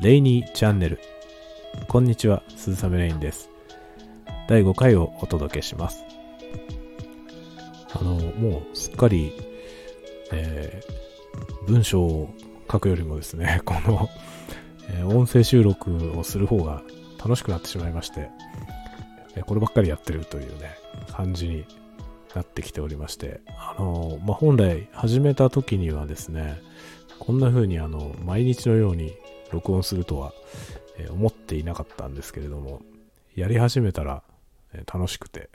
レイニーチャンネル。こんにちは、鈴雨レインです。第5回をお届けします。あの、もうすっかり、えー文章を書くよりもですね、この、えー音声収録をする方が楽しくなってしまいまして、えーこればっかりやってるというね、感じになってきておりまして、あの、まあ、本来始めた時にはですね、こんな風にあの、毎日のように録音するとは、え思っていなかったんですけれども、やり始めたら、え楽しくて。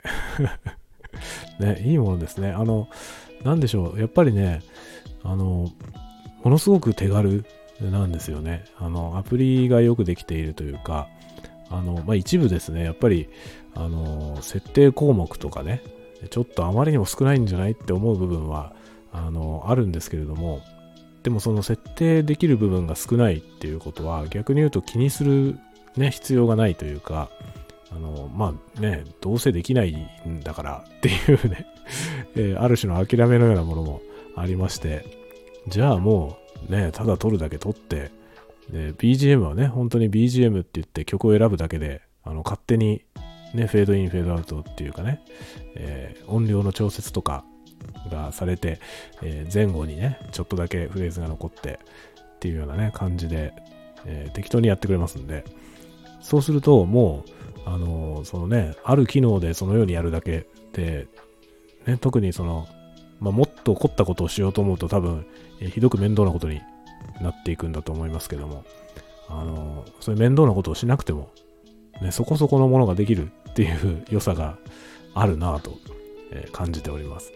ね、いいものですね。あの、なんでしょう、やっぱりね、あの、ものすごく手軽なんですよね。あの、アプリがよくできているというか、あの、まあ、一部ですね、やっぱり、あの、設定項目とかね、ちょっとあまりにも少ないんじゃないって思う部分は、あの、あるんですけれども、でもその設定できる部分が少ないっていうことは、逆に言うと気にするね、必要がないというか、あの、まあね、どうせできないんだからっていうね、えーある種の諦めのようなものもありまして、じゃあもうね、ただ撮るだけ撮って、で、BGM はね、本当に BGM って言って曲を選ぶだけで、あの、勝手にね、フェードイン、フェードアウトっていうかね、えー音量の調節とかがされて、えー前後にね、ちょっとだけフレーズが残ってっていうようなね、感じで、えー適当にやってくれますんで、そうするともう、あのーそのね、ある機能でそのようにやるだけで、ね、特にその、まあ、もっと凝ったことをしようと思うと多分、えーひどく面倒なことになっていくんだと思いますけども、あのーそういう面倒なことをしなくても、ね、そこそこのものができるっていう良さがあるなぁと、えー感じております。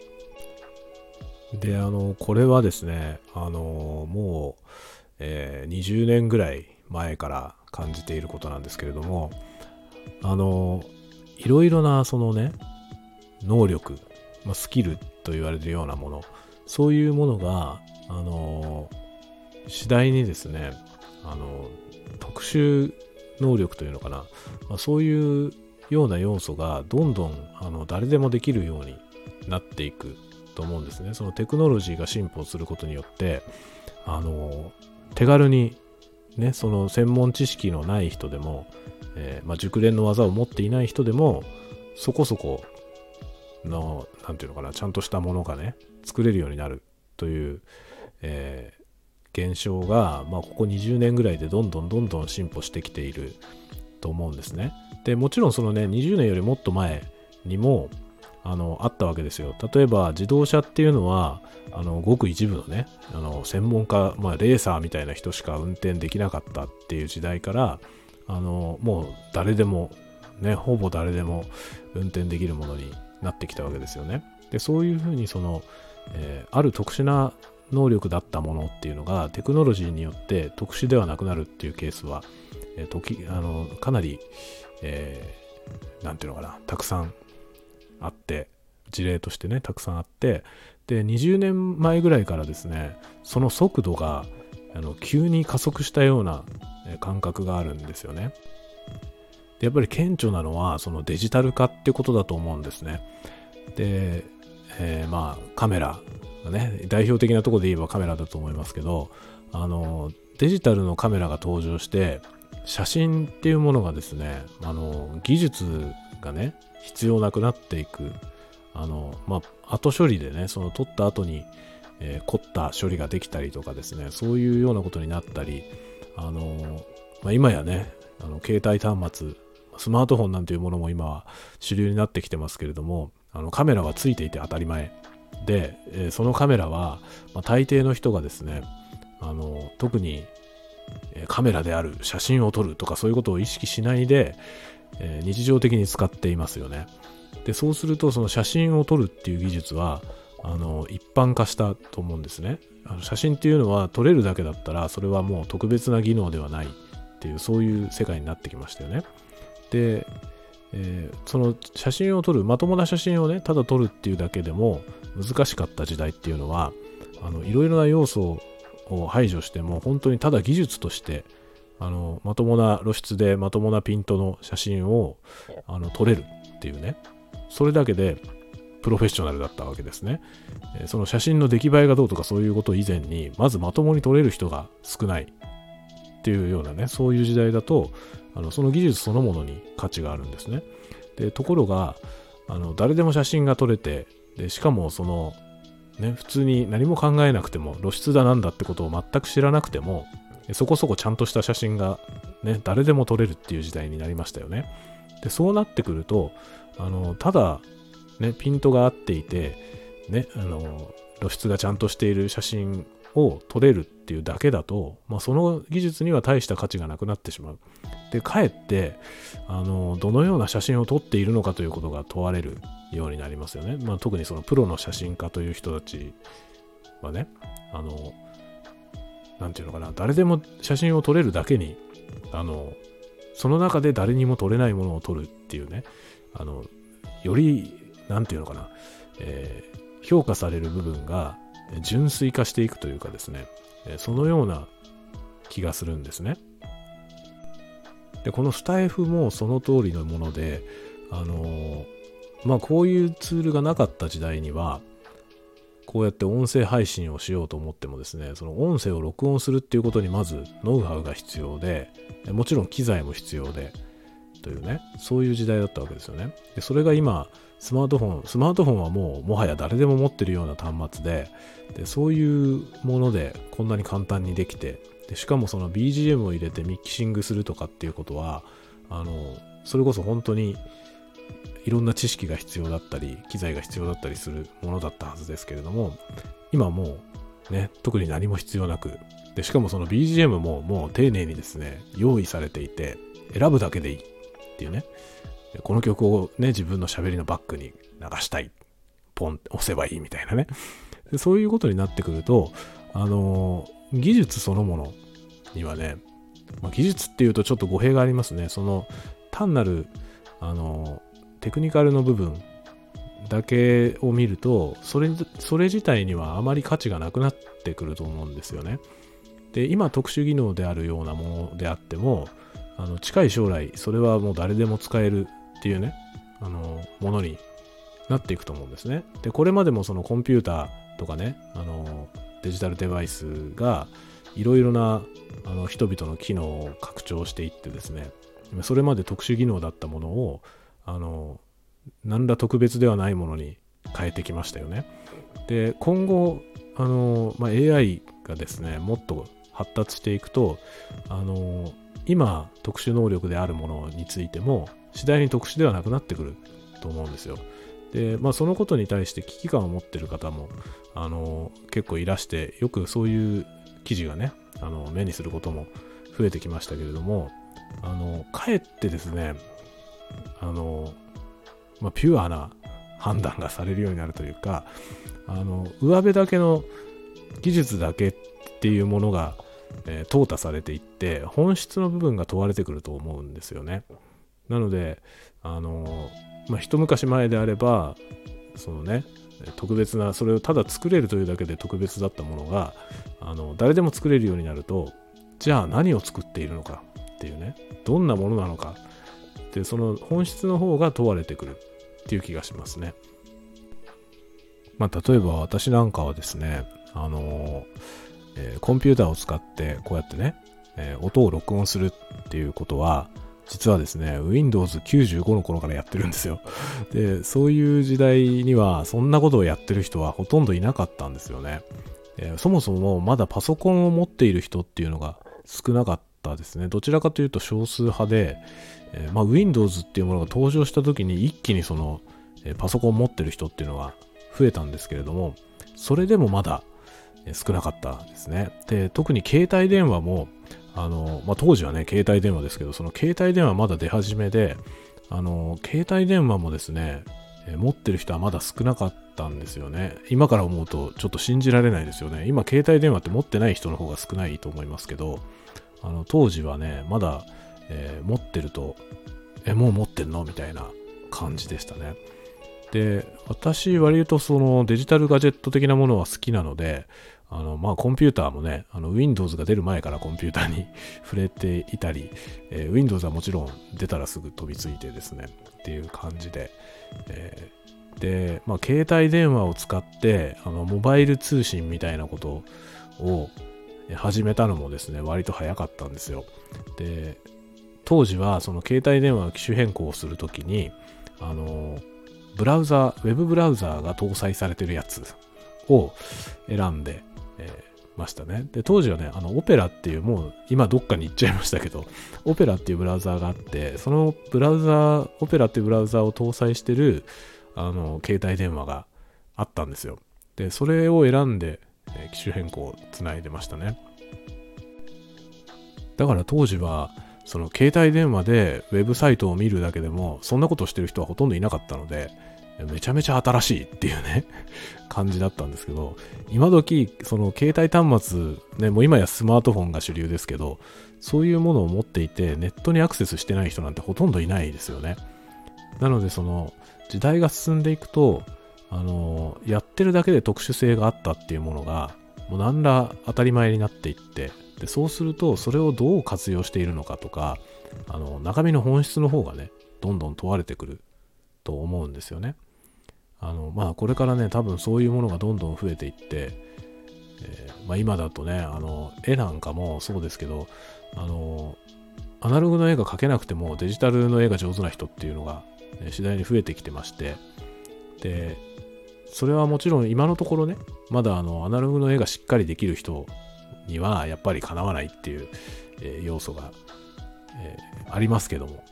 で、あの、これはですね、あの、もう、えー20年ぐらい前から感じていることなんですけれども、あの、いろいろな、そのね、能力、まあ、スキルと言われるようなもの、そういうものが、あの、次第にですね、あの、特殊能力というのかな、まあ、そういうような要素がどんどんあの誰でもできるようになっていく。と思うんですね。そのテクノロジーが進歩することによって、あの、手軽に、ね、その専門知識のない人でも、えーまあ、熟練の技を持っていない人でも、そこそこの、なんていうのかな、ちゃんとしたものがね、作れるようになるという、えー現象が、まあ、ここ20年ぐらいでどんどんどんどん進歩してきていると思うんですね。で、もちろんそのね、20年よりもっと前にも、あの、あったわけですよ。例えば、自動車っていうのは、あの、ごく一部のね、あの、専門家、まあ、レーサーみたいな人しか運転できなかったっていう時代から、あの、もう誰でも、ね、ほぼ誰でも運転できるものになってきたわけですよね。で、そういうふうに、その、えーある特殊な能力だったものっていうのがテクノロジーによって特殊ではなくなるっていうケースは、えー時あのかなり、えーていうのかなたくさんあって事例としてねたくさんあってで20年前ぐらいからですねその速度があの急に加速したような感覚があるんですよね。でやっぱり顕著なのはそのデジタル化ってことだと思うんですね。で、えーまあカメラね、代表的なところで言えばカメラだと思いますけど、あの、デジタルのカメラが登場して、写真っていうものがですね、あの、技術がね、必要なくなっていく、あの、まあ、後処理でね、その撮った後に、えー凝った処理ができたりとかですね、そういうようなことになったり、あの、まあ、今やね、あの、携帯端末、スマートフォンなんていうものも今は主流になってきてますけれども、あの、カメラがついていて当たり前。で、えーそのカメラは、まあ、大抵の人がですねあの特に、カメラである写真を撮るとかそういうことを意識しないで、えー日常的に使っていますよね。でそうするとその写真を撮るっていう技術はあの一般化したと思うんですね。あの写真っていうのは撮れるだけだったらそれはもう特別な技能ではないっていうそういう世界になってきましたよね。でえーその写真を撮るまともな写真をねただ撮るっていうだけでも難しかった時代っていうのはあのいろいろな要素を排除しても本当にただ技術としてあのまともな露出でまともなピントの写真をあの撮れるっていうねそれだけでプロフェッショナルだったわけですね、その写真の出来栄えがどうとかそういうこと以前にまずまともに撮れる人が少ないっていうようなね、そういう時代だと、あのその技術そのものに価値があるんですね。でところが、あの誰でも写真が撮れて、でしかもその、ね、普通に何も考えなくても露出だなんだってことを全く知らなくても、そこそこちゃんとした写真が、ね、誰でも撮れるっていう時代になりましたよね。でそうなってくると、あのただ、ね、ピントが合っていて、ね、あの露出がちゃんとしている写真を撮れるっていうだけだと、まあ、その技術には大した価値がなくなってしまう。で、かえって、あの、どのような写真を撮っているのかということが問われるようになりますよね。まあ、特にそのプロの写真家という人たちはね、あの、なんていうのかな、誰でも写真を撮れるだけに、あの、その中で誰にも撮れないものを撮るっていうね、あの、より、なんていうのかな、えー、評価される部分が純粋化していくというかですね、そのような気がするんですね。で、このスタイフもその通りのもので、あの、まあこういうツールがなかった時代には、こうやって音声配信をしようと思ってもですね、その音声を録音するっていうことにまずノウハウが必要で、もちろん機材も必要で、というね、そういう時代だったわけですよね。で、それが今、スマートフォン、スマートフォンはもうもはや誰でも持ってるような端末で、でそういうものでこんなに簡単にできて、でしかもその BGM を入れてミキシングするとかっていうことは、あの、それこそ本当にいろんな知識が必要だったり、機材が必要だったりするものだったはずですけれども、今もうね、特に何も必要なく、で、しかもその BGM ももう丁寧にですね、用意されていて、選ぶだけでいいっていうね、この曲をね、自分の喋りのバックに流したい。ポンって押せばいいみたいなね。そういうことになってくると、あのー、技術そのものにはね、まあ、技術っていうとちょっと語弊がありますね。その単なる、あの、テクニカルの部分だけを見ると、それ、それ自体にはあまり価値がなくなってくると思うんですよね。で、今特殊技能であるようなものであっても、あの近い将来、それはもう誰でも使えるっていうね、あの、ものになっていくと思うんですね。で、これまでもそのコンピューターとかね、あの、デジタルデバイスがいろいろなあの人々の機能を拡張していってですね、それまで特殊技能だったものを、あの、何ら特別ではないものに変えてきましたよね。で、今後、あの、まあ、AI がですね、もっと発達していくと、あの、今特殊能力であるものについても次第に特殊ではなくなってくると思うんですよ。で、まあそのことに対して危機感を持ってる方も、あの、結構いらして、よくそういう記事がね、あの、目にすることも増えてきましたけれども、あの、かえってですね、あの、まあ、ピュアな判断がされるようになるというか、あの、上辺だけの技術だけっていうものが、えー、淘汰されていって、本質の部分が問われてくると思うんですよね。なので、あのまあ、一昔前であれば、そのね、特別な、それをただ作れるというだけで特別だったものが、あの、誰でも作れるようになると、じゃあ何を作っているのかっていうね、どんなものなのかって、その本質の方が問われてくるっていう気がしますね。まあ、例えば私なんかはですね、あのえー、コンピューターを使ってこうやってね、えー、音を録音するっていうことは、実はですね、Windows 95の頃からやってるんですよ。で、そういう時代には、そんなことをやってる人はほとんどいなかったんですよね。えー、そもそもまだパソコンを持っている人っていうのが少なかったですね。どちらかというと少数派で、えー、まあ、Windows っていうものが登場した時に一気にその、えー、パソコンを持ってる人っていうのが増えたんですけれども、それでもまだ少なかったですね。で、特に携帯電話も、あの、まあ、当時はね、携帯電話ですけど、その携帯電話まだ出始めで、あの、携帯電話もですね、持ってる人はまだ少なかったんですよね。今から思うとちょっと信じられないですよね。今、携帯電話って持ってない人の方が少ないと思いますけど、あの、当時はね、まだ、えー、持ってると、え、もう持ってんの？みたいな感じでしたね。で、私、割とそのデジタルガジェット的なものは好きなので、あの、まあ、コンピューターもね、Windows が出る前からコンピューターに 触れていたり、えー、Windows はもちろん出たらすぐ飛びついてですね、っていう感じで、えー、で、まあ、携帯電話を使って、あの、モバイル通信みたいなことを、始めたのもですね、割と早かったんですよ。で、当時はその携帯電話の機種変更をするときに、あの、ブラウザ、ウェブブラウザーが搭載されてるやつを選んで、えー、ましたね。で、当時はね、あの、オペラっていう、もう今どっかに行っちゃいましたけど、オペラっていうブラウザーがあって、そのブラウザー、オペラっていうブラウザーを搭載してる、あの、携帯電話があったんですよ。で、それを選んで、え、機種変更をつないでましたね。だから当時は、その携帯電話でウェブサイトを見るだけでも、そんなことしてる人はほとんどいなかったので、めちゃめちゃ新しいっていうね感じだったんですけど、今時、その携帯端末、ね、もう今やスマートフォンが主流ですけど、そういうものを持っていて、ネットにアクセスしてない人なんてほとんどいないですよね。なので、その、時代が進んでいくと、あの、やってるだけで特殊性があったっていうものが、もう何ら当たり前になっていって、でそうするとそれをどう活用しているのかとかあの中身の本質の方がねどんどん問われてくると思うんですよね。あのまあこれからね多分そういうものがどんどん増えていって、えー、まあ、今だとねあの絵なんかもそうですけどあのアナログの絵が描けなくてもデジタルの絵が上手な人っていうのが、ね、次第に増えてきてましてでそれはもちろん今のところねまだあのアナログの絵がしっかりできる人にはやっぱりかなわないっていう、えー、要素が、えー、ありますけども、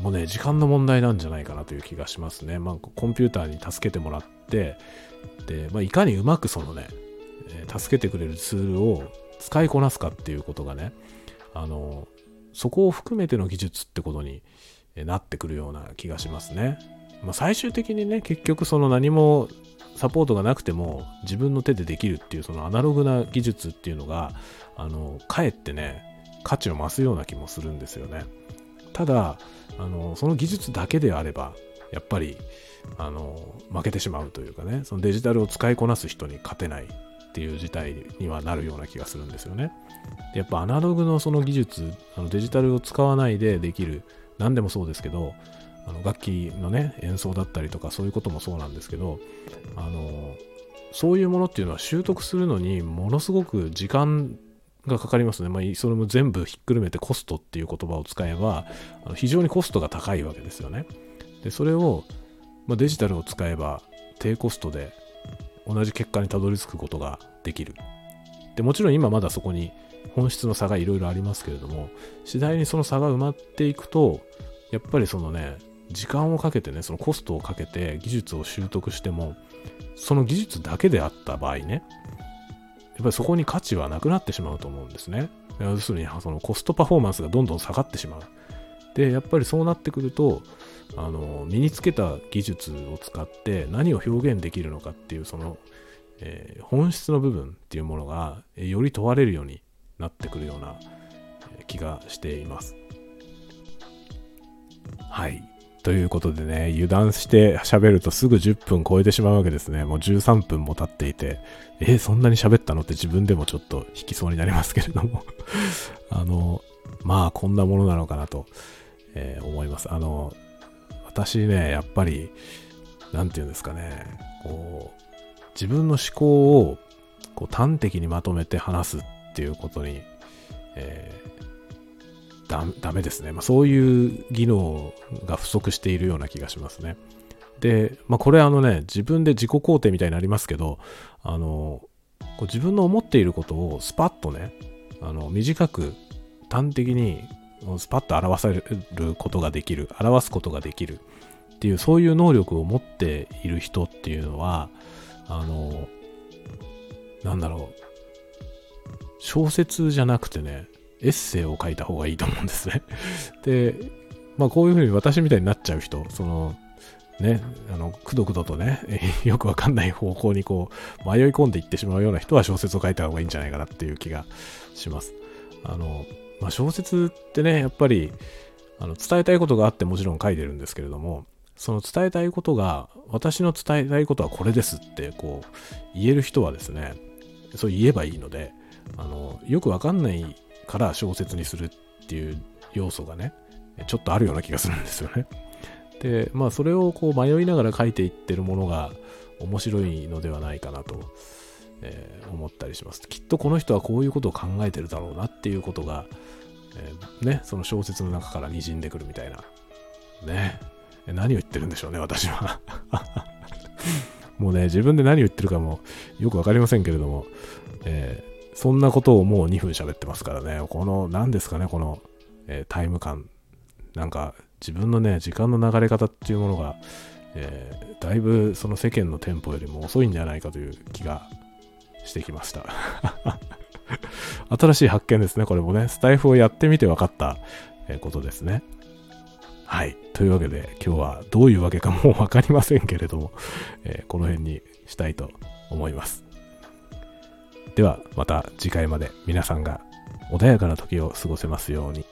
もうね、時間の問題なんじゃないかなという気がしますね。まあ、コンピューターに助けてもらって、で、まあ、いかにうまくそのね、え、助けてくれるツールを使いこなすかっていうことがね、あの、そこを含めての技術ってことになってくるような気がしますね。まあ、最終的にね、結局その何もサポートがなくても自分の手でできるっていうそのアナログな技術っていうのが、あの、かえってね、価値を増すような気もするんですよね。ただ、あの、その技術だけであれば、やっぱり、あの、負けてしまうというかね、そのデジタルを使いこなす人に勝てないっていう事態にはなるような気がするんですよね。でやっぱアナログのその技術、あのデジタルを使わないでできる、何でもそうですけど、あの楽器のね、演奏だったりとかそういうこともそうなんですけど、あの、そういうものっていうのは習得するのにものすごく時間がかかりますね。まあ、それも全部ひっくるめてコストっていう言葉を使えば、あの非常にコストが高いわけですよね。で、それを、まあ、デジタルを使えば低コストで同じ結果にたどり着くことができる。で、もちろん今まだそこに本質の差がいろいろありますけれども、次第にその差が埋まっていくと、やっぱりそのね、時間をかけてね、そのコストをかけて技術を習得しても、その技術だけであった場合ね、やっぱりそこに価値はなくなってしまうと思うんですね。要するに、そのコストパフォーマンスがどんどん下がってしまう。で、やっぱりそうなってくると、あの、身につけた技術を使って何を表現できるのかっていう、その、えー、本質の部分っていうものが、えより問われるようになってくるような気がしています。はい。ということでね、油断して喋るとすぐ10分超えてしまうわけですね。もう13分も経っていて、え、そんなに喋ったのって自分でもちょっと引きそうになりますけれども あの、まあこんなものなのかなと、えー、思います。あの、私ね、やっぱり、なんて言うんですかね、こう、自分の思考をこう端的にまとめて話すっていうことに、えダダメですね。まあ、そういう技能が不足しているような気がしますね。で、まあ、これあのね、自分で自己肯定みたいになりますけど、あの、こう自分の思っていることをスパッとね、あの短く端的にスパッと表されることができる、表すことができるっていう、そういう能力を持っている人っていうのは、あの、なんだろう、小説じゃなくてね、エッセイを書いた方がいいと思うんですね。で、まあこういうふうに私みたいになっちゃう人、その、ね、あの、くどくどとね、よくわかんない方向にこう、迷い込んでいってしまうような人は小説を書いた方がいいんじゃないかなっていう気がします。あの、まあ、小説ってね、やっぱり、あの、伝えたいことがあってもちろん書いてるんですけれども、その伝えたいことが、私の伝えたいことはこれですって、こう、言える人はですね、そう言えばいいので、あの、よくわかんないから小説にするっていう要素がね、ちょっとあるような気がするんですよね。で、まあそれをこう迷いながら書いていってるものが面白いのではないかなとえー、思ったりします。きっとこの人はこういうことを考えてるだろうなっていうことが、えー、ね、その小説の中から滲んでくるみたいな。ね。何を言ってるんでしょうね、私は。もうね、自分で何を言ってるかもよくわかりませんけれども、え、そんなことをもう2分喋ってますからね、この、何ですかね、この、えー、タイム感。なんか、自分のね、時間の流れ方っていうものが、えー、だいぶその世間のテンポよりも遅いんじゃないかという気がしてきました。新しい発見ですね、これもね。スタイフをやってみて分かったことですね。はい。というわけで、今日はどういうわけかもう分かりませんけれども、えー、この辺にしたいと思います。では、また次回まで皆さんが穏やかな時を過ごせますように。